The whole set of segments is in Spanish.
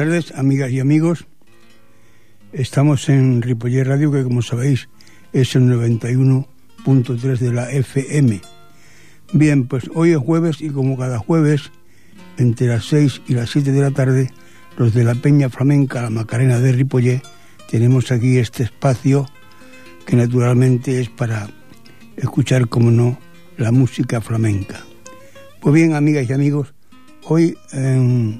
Tardes, amigas y amigos. Estamos en Ripoller Radio, que como sabéis es el 91.3 de la FM. Bien, pues hoy es jueves y como cada jueves, entre las 6 y las 7 de la tarde, los de la Peña Flamenca, la Macarena de Ripollé, tenemos aquí este espacio que naturalmente es para escuchar, como no, la música flamenca. Pues bien, amigas y amigos, hoy eh,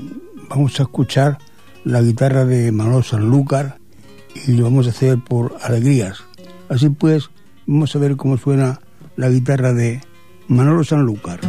vamos a escuchar la guitarra de Manolo Sanlúcar y lo vamos a hacer por alegrías. Así pues, vamos a ver cómo suena la guitarra de Manolo Sanlúcar.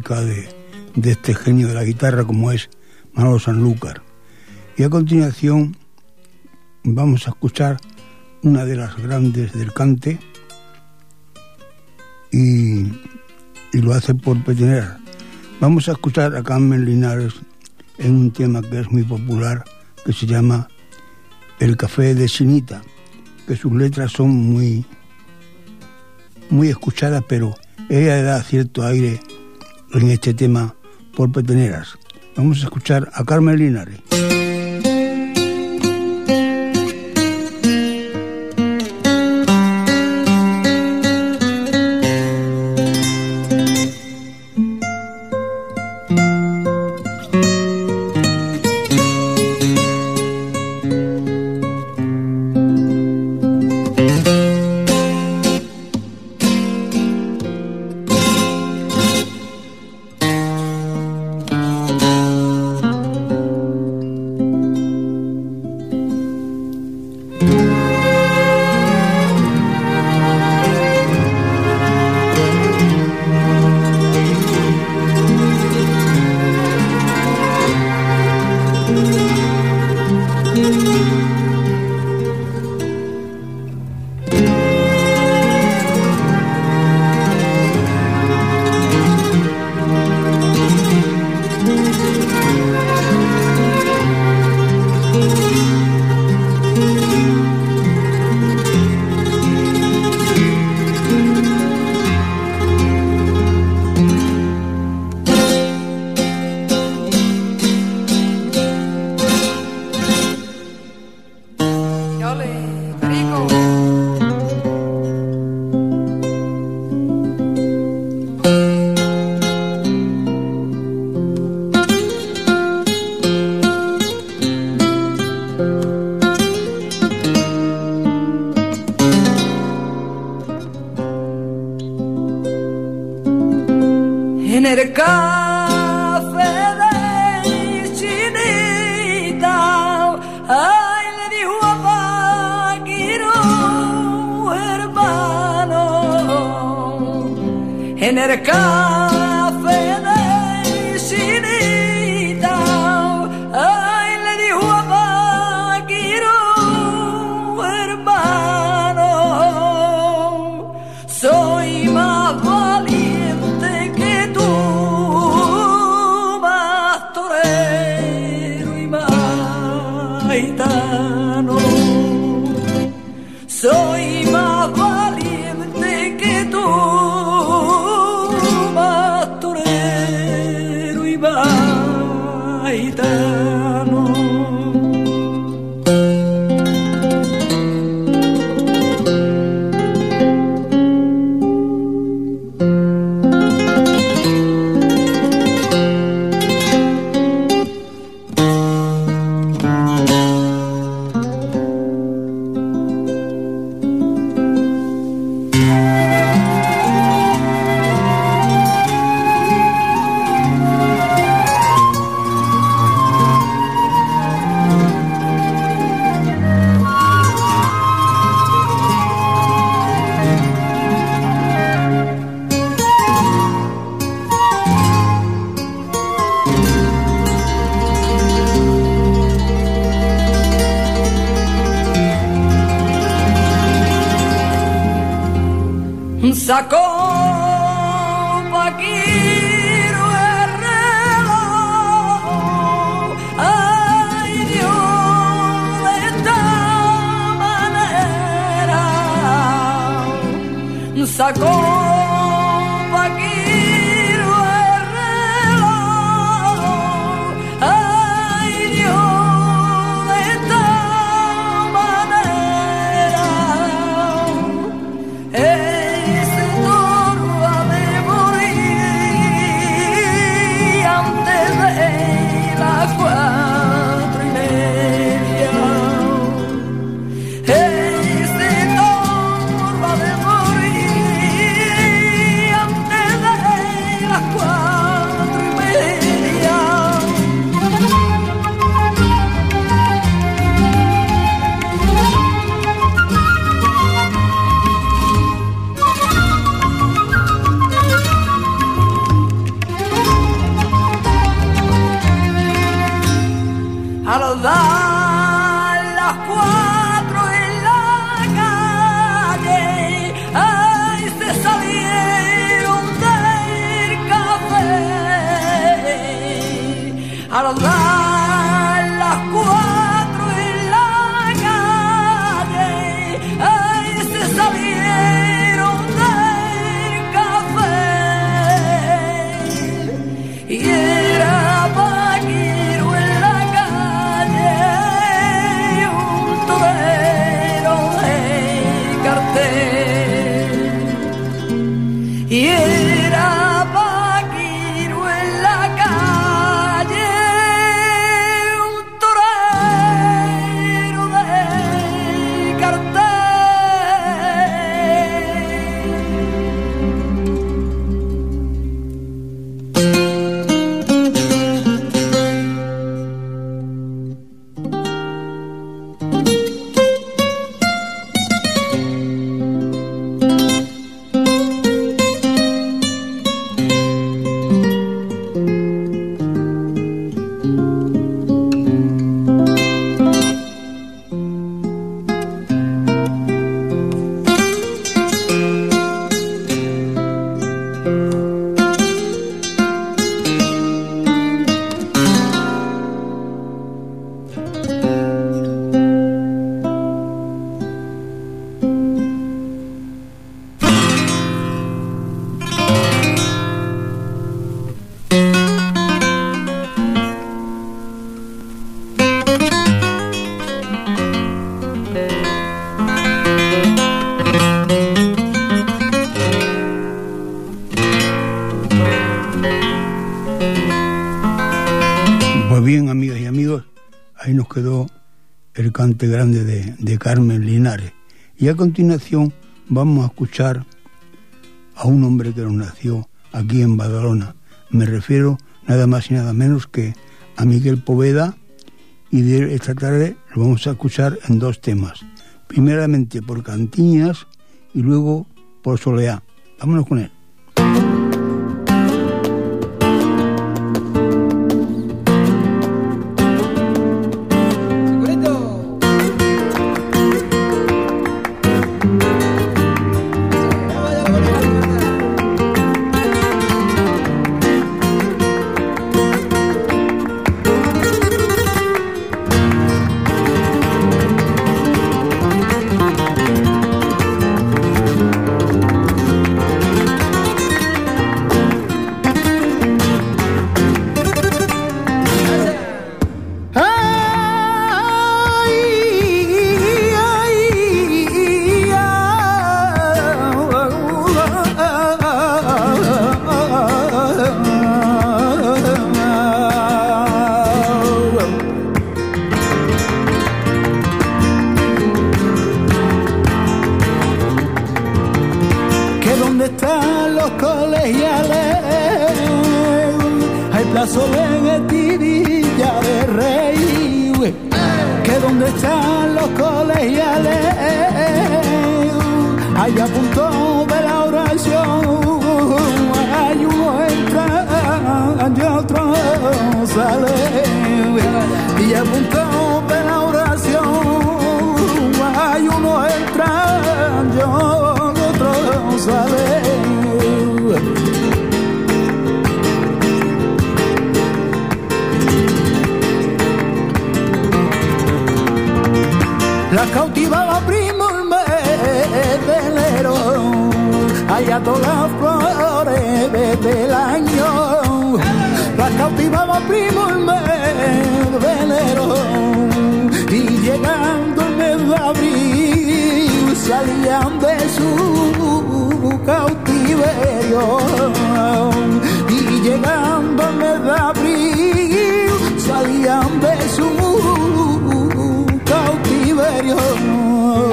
De, este genio de la guitarra como es Manolo Sanlúcar. Y a continuación vamos a escuchar una de las grandes del cante y, lo hace por Petineras. Vamos a escuchar a Carmen Linares en un tema que es muy popular que se llama El café de Sinita, que sus letras son muy muy escuchadas, pero ella da cierto aire en este tema por peteneras. Vamos a escuchar a Carmen Linares. NRK. sacó Paquiro el reloj. Ay Dios, de esta manera sacó. Grande de, Carmen Linares. Y a continuación vamos a escuchar a un hombre que nació aquí en Badalona. Me refiero nada más y nada menos que a Miguel Poveda y de esta tarde lo vamos a escuchar en dos temas. Primeramente por Cantiñas y luego por Soleá. Vámonos con él. los colegiales. Hay plazo de Villa de Rey, que donde están los colegiales, allá a punto de la oración, hay uno entra y otro sale, y a punto de la oración, hay uno entra y otro sale. la cautivaba primo el medelero, allá todas las flores del año, la cautivaba primo el medelero, y llegando el mes de abril salían de su cautiverio, y llegando el mes de abril salían de su imperio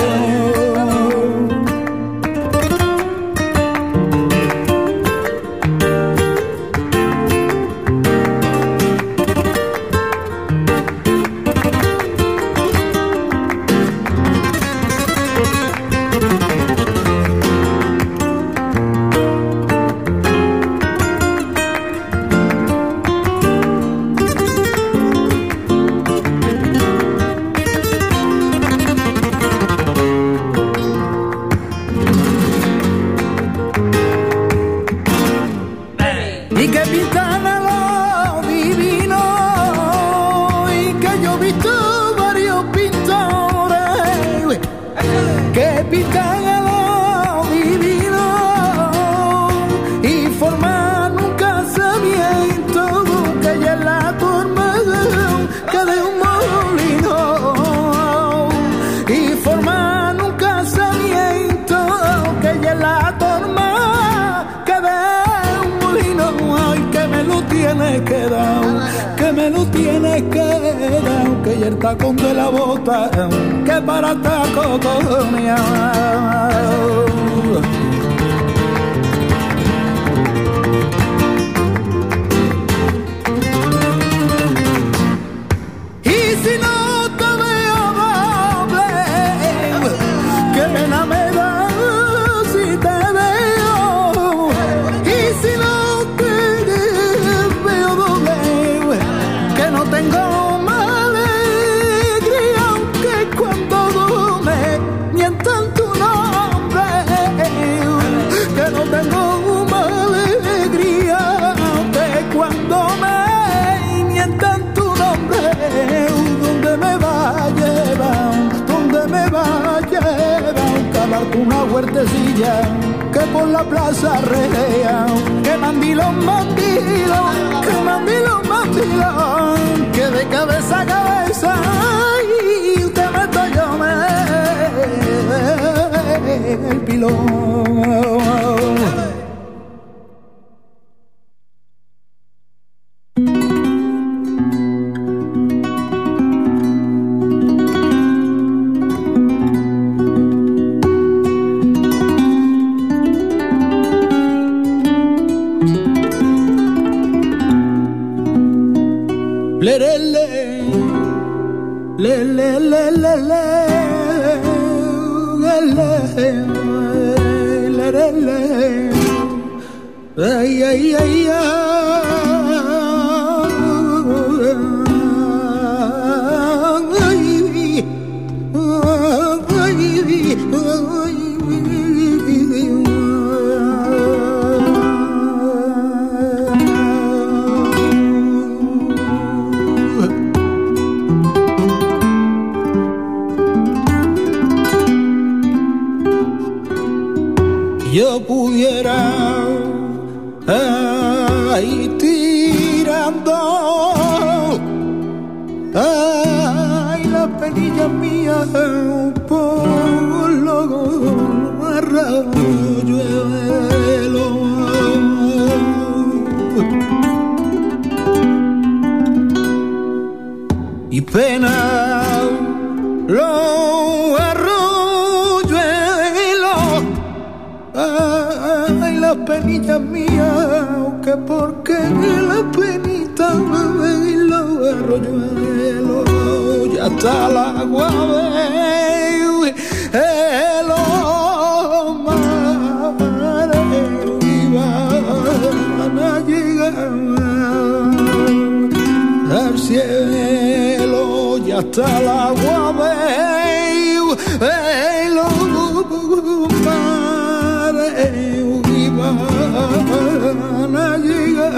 que por la plaza rea, que mandilo, mandilo, que mandilo, mandilo, que de cabeza a cabeza y te meto yo me el pilón. Ay la penilla mía por los arroyuelos y pena los arroyuelos ay la penilla mía que porque la penita y los arroyuelos está el agua el mares van a llegar al cielo ya está el agua los van a llegar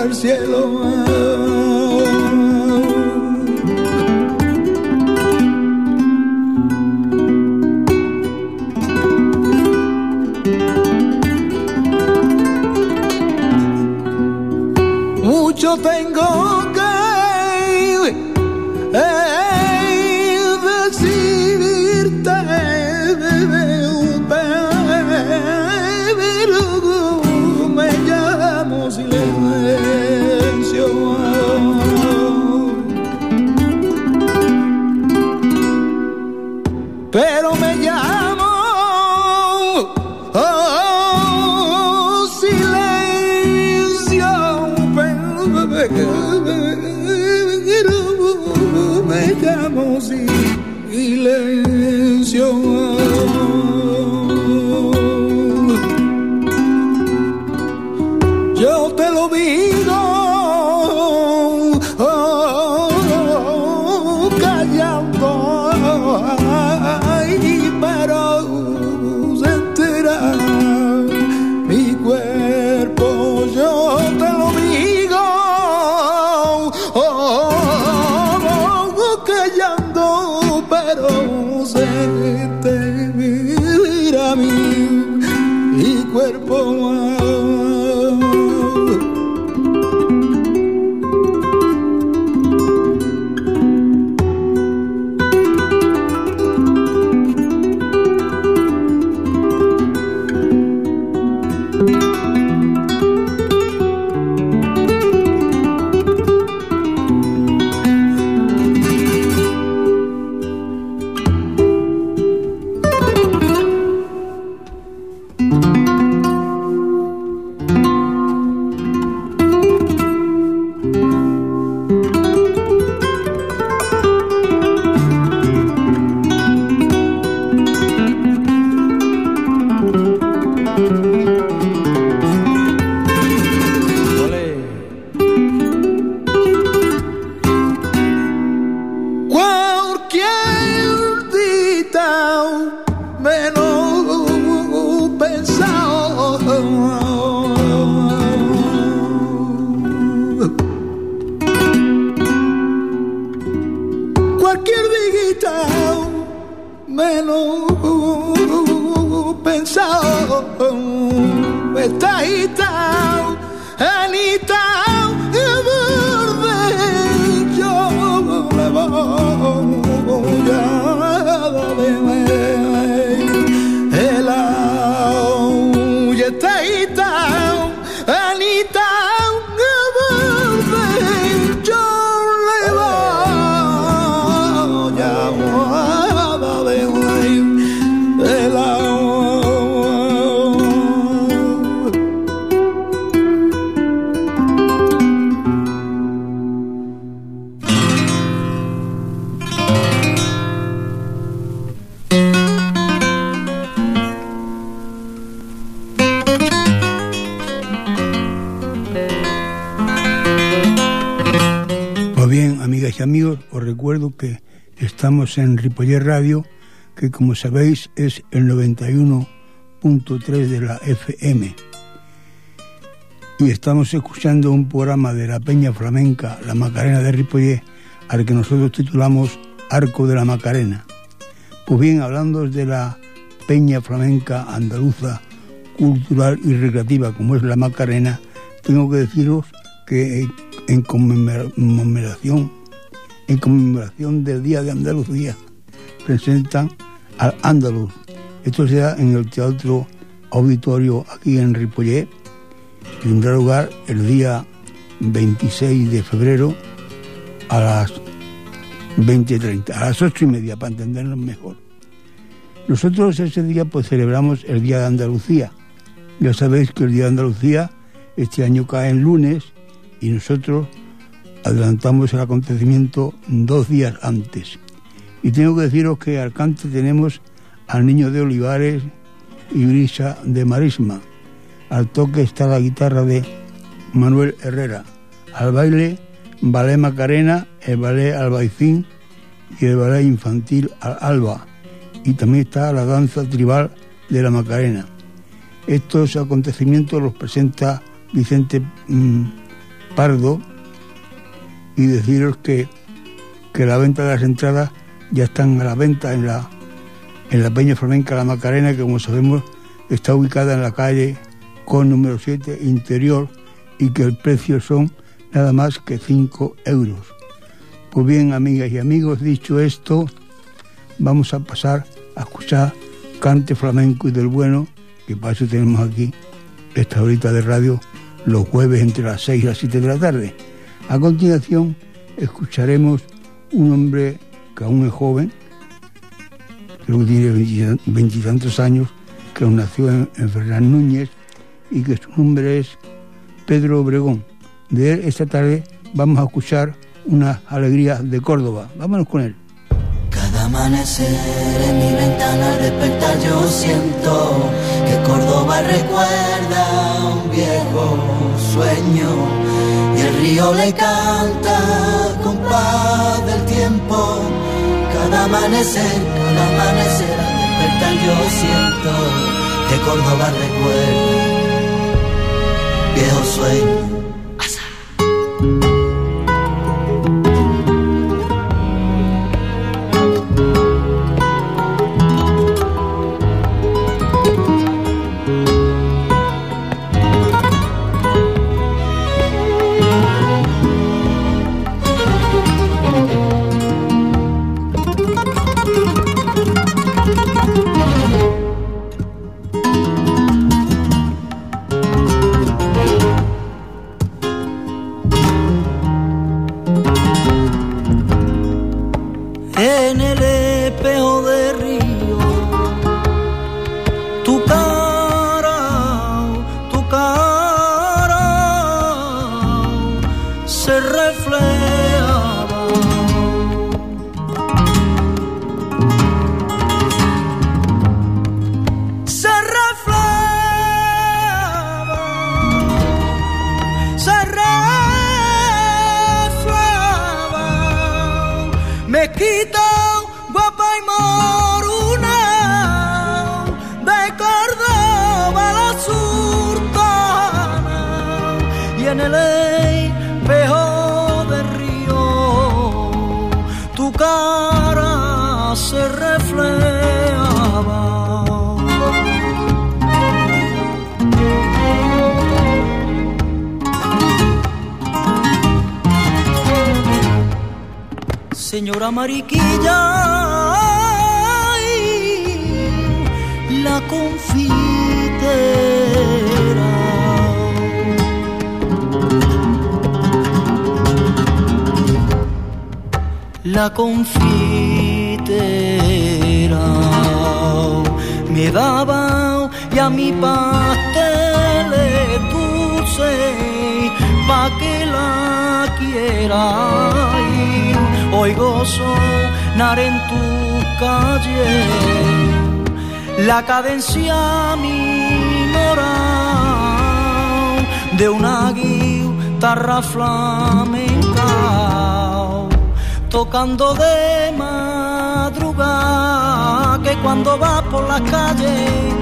al cielo. Estamos en Ripoller Radio, que como sabéis es el 91.3 de la FM. Y estamos escuchando un programa de la Peña Flamenca, la Macarena de Ripoller, al que nosotros titulamos Arco de la Macarena. Pues bien, hablando de la Peña Flamenca Andaluza, cultural y recreativa como es la Macarena, tengo que deciros que en conmemoración en conmemoración del Día de Andalucía, presentan al Andaluz. Esto será en el Teatro Auditorio aquí en Ripollet. Tendrá lugar el día 26 de febrero a las 20.30, a las 8 y media, para entendernos mejor. Nosotros ese día pues celebramos el Día de Andalucía. Ya sabéis que el Día de Andalucía este año cae en lunes y nosotros adelantamos el acontecimiento dos días antes. Y tengo que deciros que al cante tenemos al niño de Olivares y Brisa de Marisma. Al toque está la guitarra de Manuel Herrera. Al baile, ballet Macarena, el ballet Albaicín y el ballet infantil al Alba. Y también está la danza tribal de la Macarena. Estos acontecimientos los presenta Vicente mm, Pardo, y deciros que, que la venta de las entradas ya están a la venta en la, en la Peña Flamenca La Macarena, que como sabemos está ubicada en la calle con número 7 interior y que el precio son nada más que 5 euros. Pues bien, amigas y amigos, dicho esto, vamos a pasar a escuchar cante flamenco y del bueno, que para eso tenemos aquí esta horita de radio los jueves entre las 6 y las 7 de la tarde. A continuación escucharemos un hombre que aún es joven, creo que tiene veintitantos años, que nació en, Fernán Núñez y que su nombre es Pedro Obregón. De él esta tarde vamos a escuchar una alegría de Córdoba. Vámonos con él. Cada amanecer en mi ventana al despertar yo siento que Córdoba recuerda un viejo sueño el río le canta con paz del tiempo. Cada amanecer, cada amanecer al despertar yo siento que Córdoba recuerda viejo sueño La confitera me daba ya mi pastel dulce pa' que la quiera oigo sonar en tu calle la cadencia minoral de una guitarra flamenca tocando de madrugada que cuando va por las calles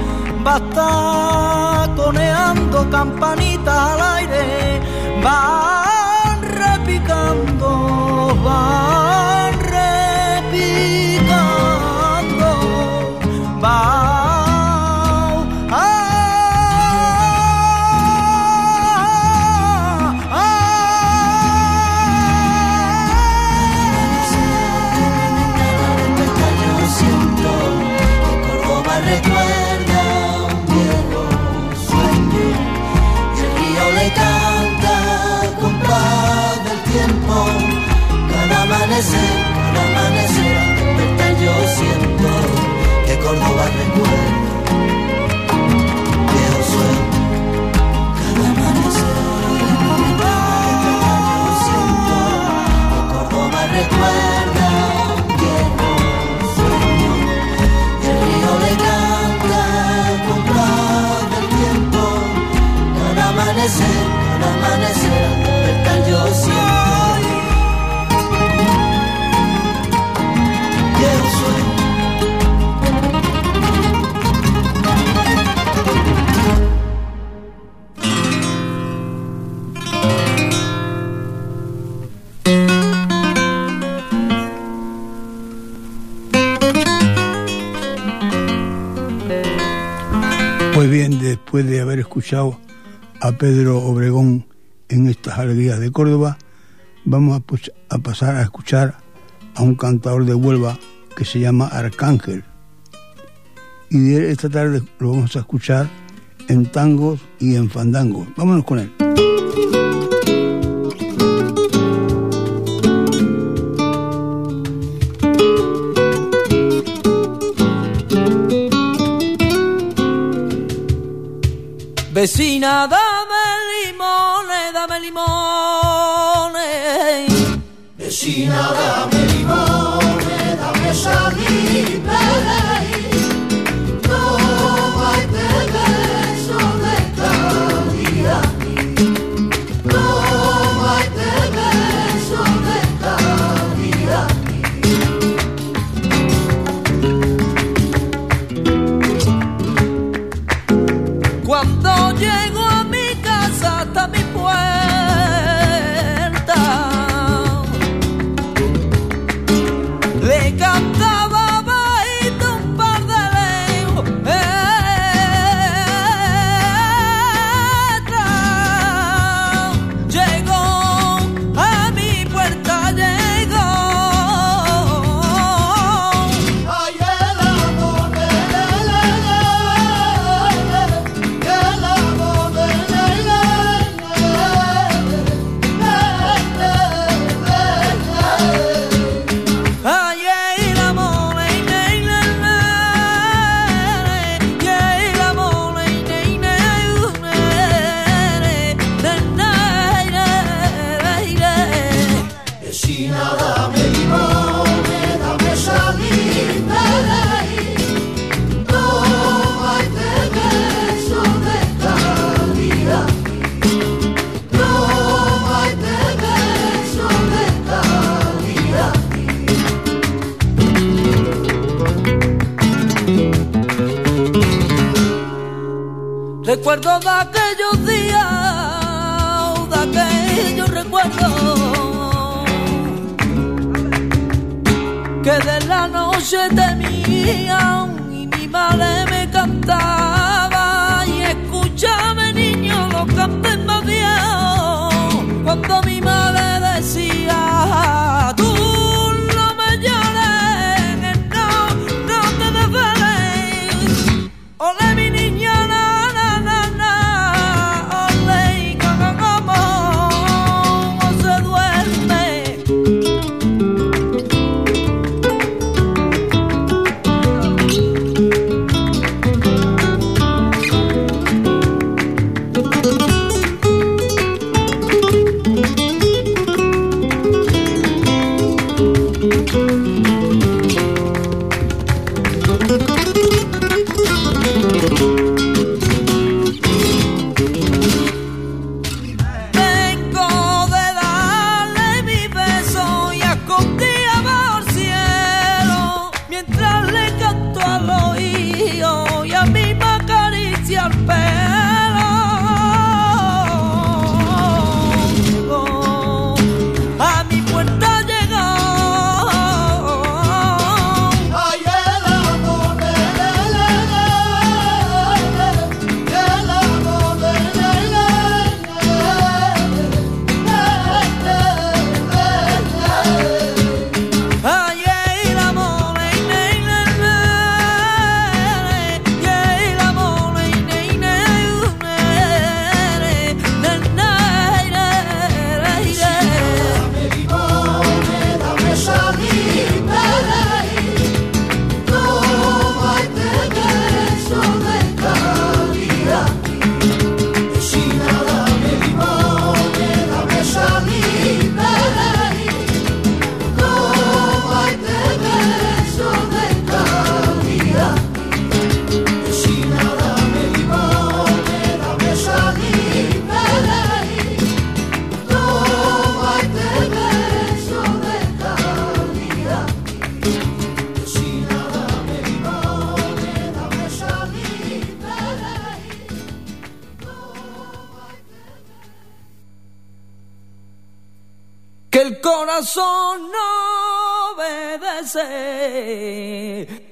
va a estar coneando campanitas al aire va repicando van repicando, van. Que Córdoba recuerda viejo sueño. Cada amanecer, despertar yo siento que Córdoba recuerda un viejo sueño el río le canta con del tiempo. Cada amanecer, cada amanecer, despertar yo siento escuchado a Pedro Obregón en estas alegrías de Córdoba, vamos a, pasar a escuchar a un cantador de Huelva que se llama Arcángel. Y esta tarde lo vamos a escuchar en tangos y en fandangos. Vámonos con él. Vecina, dame limones, dame limones. Vecina, dame 说的谜一样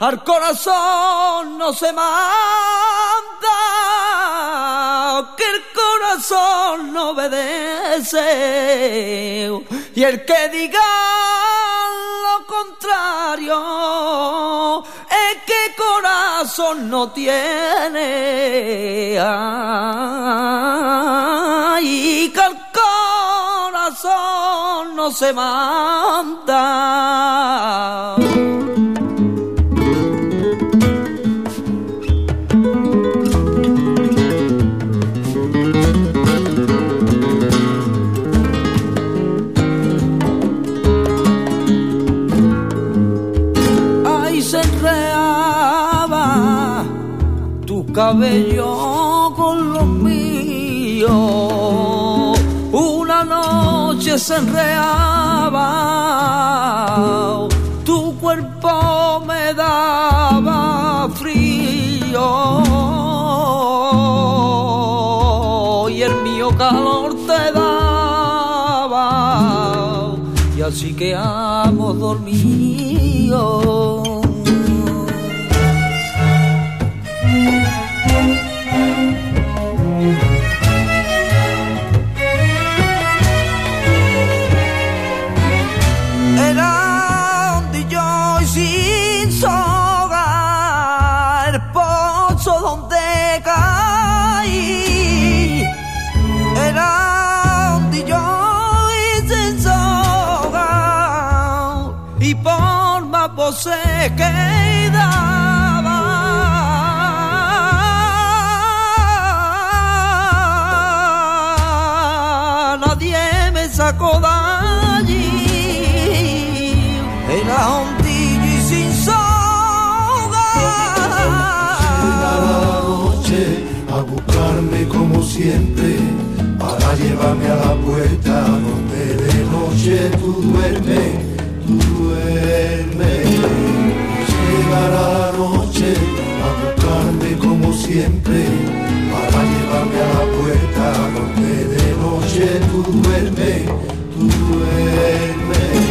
al corazón no se manda, que el corazón no obedece, y el que diga lo contrario es que corazón no tiene. Ay, que el corazón no se manda. cabello con los míos. Una noche se enreaba, tu cuerpo me daba frío y el mío calor te daba. Y así que amo dormido me quedaba. Nadie me sacó de allí. Era un y sin soga. la noche a buscarme como siempre para llevarme a la puerta donde de noche tú duermes para llevarme a la puerta donde de noche tú duermes, tú duermes.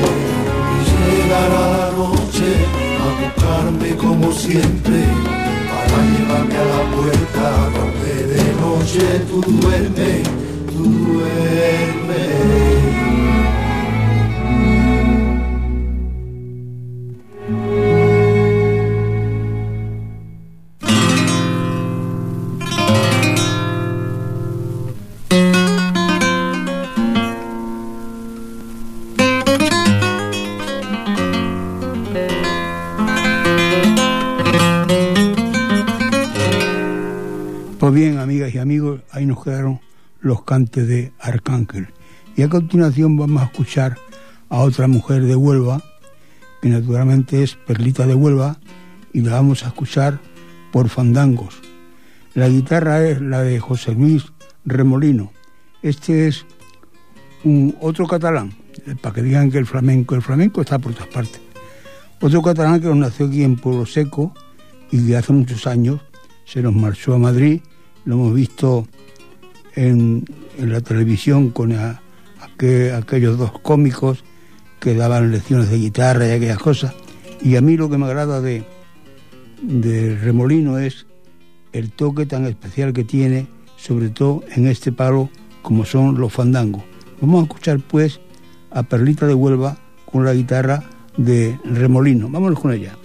Y llegará la noche a buscarme como siempre para llevarme a la puerta donde de noche tú duermes. De Arcángel. Y a continuación vamos a escuchar a otra mujer de Huelva, que naturalmente es Perlita de Huelva, y la vamos a escuchar por fandangos. La guitarra es la de José Luis Remolino. Este es un otro catalán, para que digan que el flamenco, el flamenco está por todas partes. Otro catalán que nació aquí en Pueblo Seco y que hace muchos años se nos marchó a Madrid, lo hemos visto en, en la televisión con aquellos dos cómicos que daban lecciones de guitarra y aquellas cosas. Y a mí lo que me agrada de, de Remolino es el toque tan especial que tiene, sobre todo en este palo como son los fandangos. Vamos a escuchar pues a Perlita de Huelva con la guitarra de Remolino. Vámonos con ella.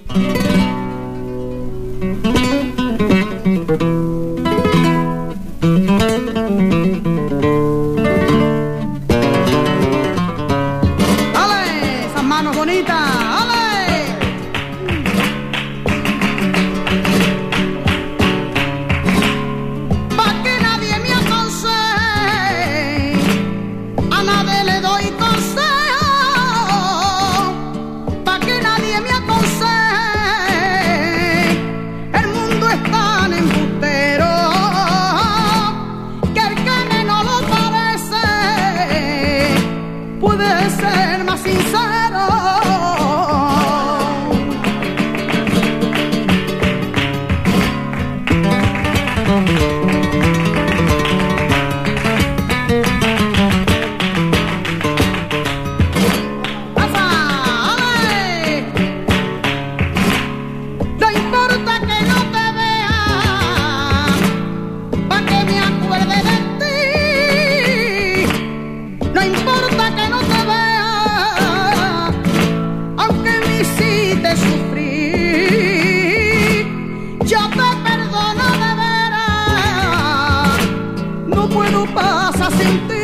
Pasar sin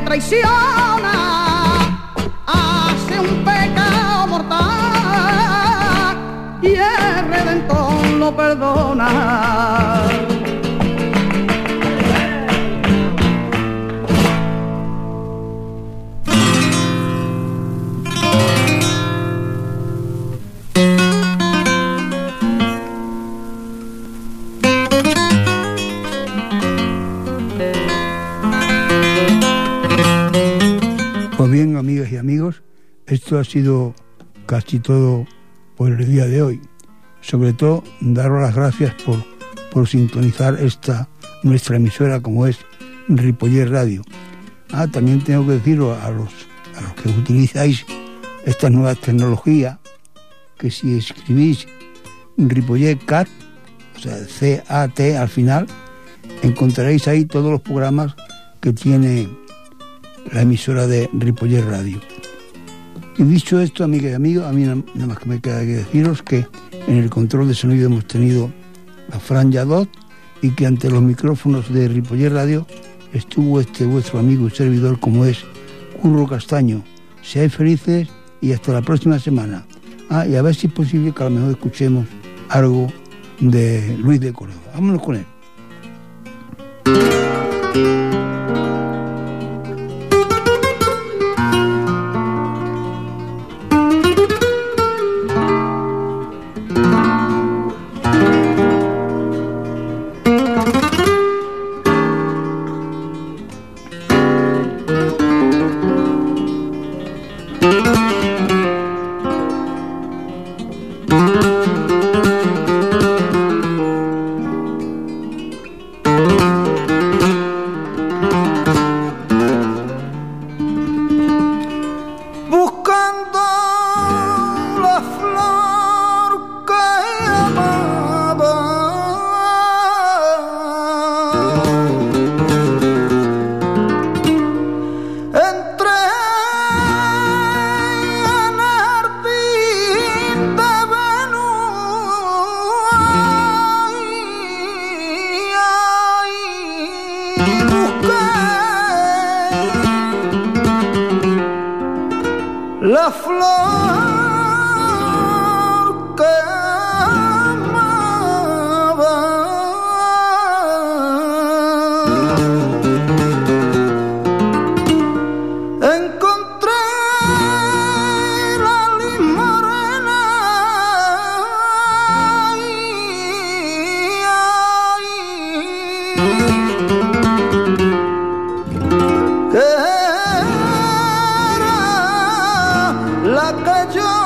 traiciona hace un pecado mortal y el redentor lo perdona. Esto ha sido casi todo por el día de hoy. Sobre todo, daros las gracias por, por sintonizar esta nuestra emisora como es Ripoller Radio. Ah, también tengo que deciros a los, a los que utilizáis estas nuevas tecnologías que si escribís Ripollet Cat, o sea, C-A-T al final, encontraréis ahí todos los programas que tiene la emisora de Ripollet Radio. Y dicho esto, amigas y amigos, a mí nada más que me queda que deciros que en el control de sonido hemos tenido a Fran Yadot y que ante los micrófonos de Ripollet Radio estuvo este vuestro amigo y servidor como es Curro Castaño. Seáis felices y hasta la próxima semana. Ah, y a ver si es posible que a lo mejor escuchemos algo de Luis de Córdoba. Vámonos con él. La que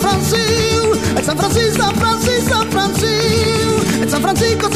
Francisco, el San Francisco, Francisco, Francisco, San Francisco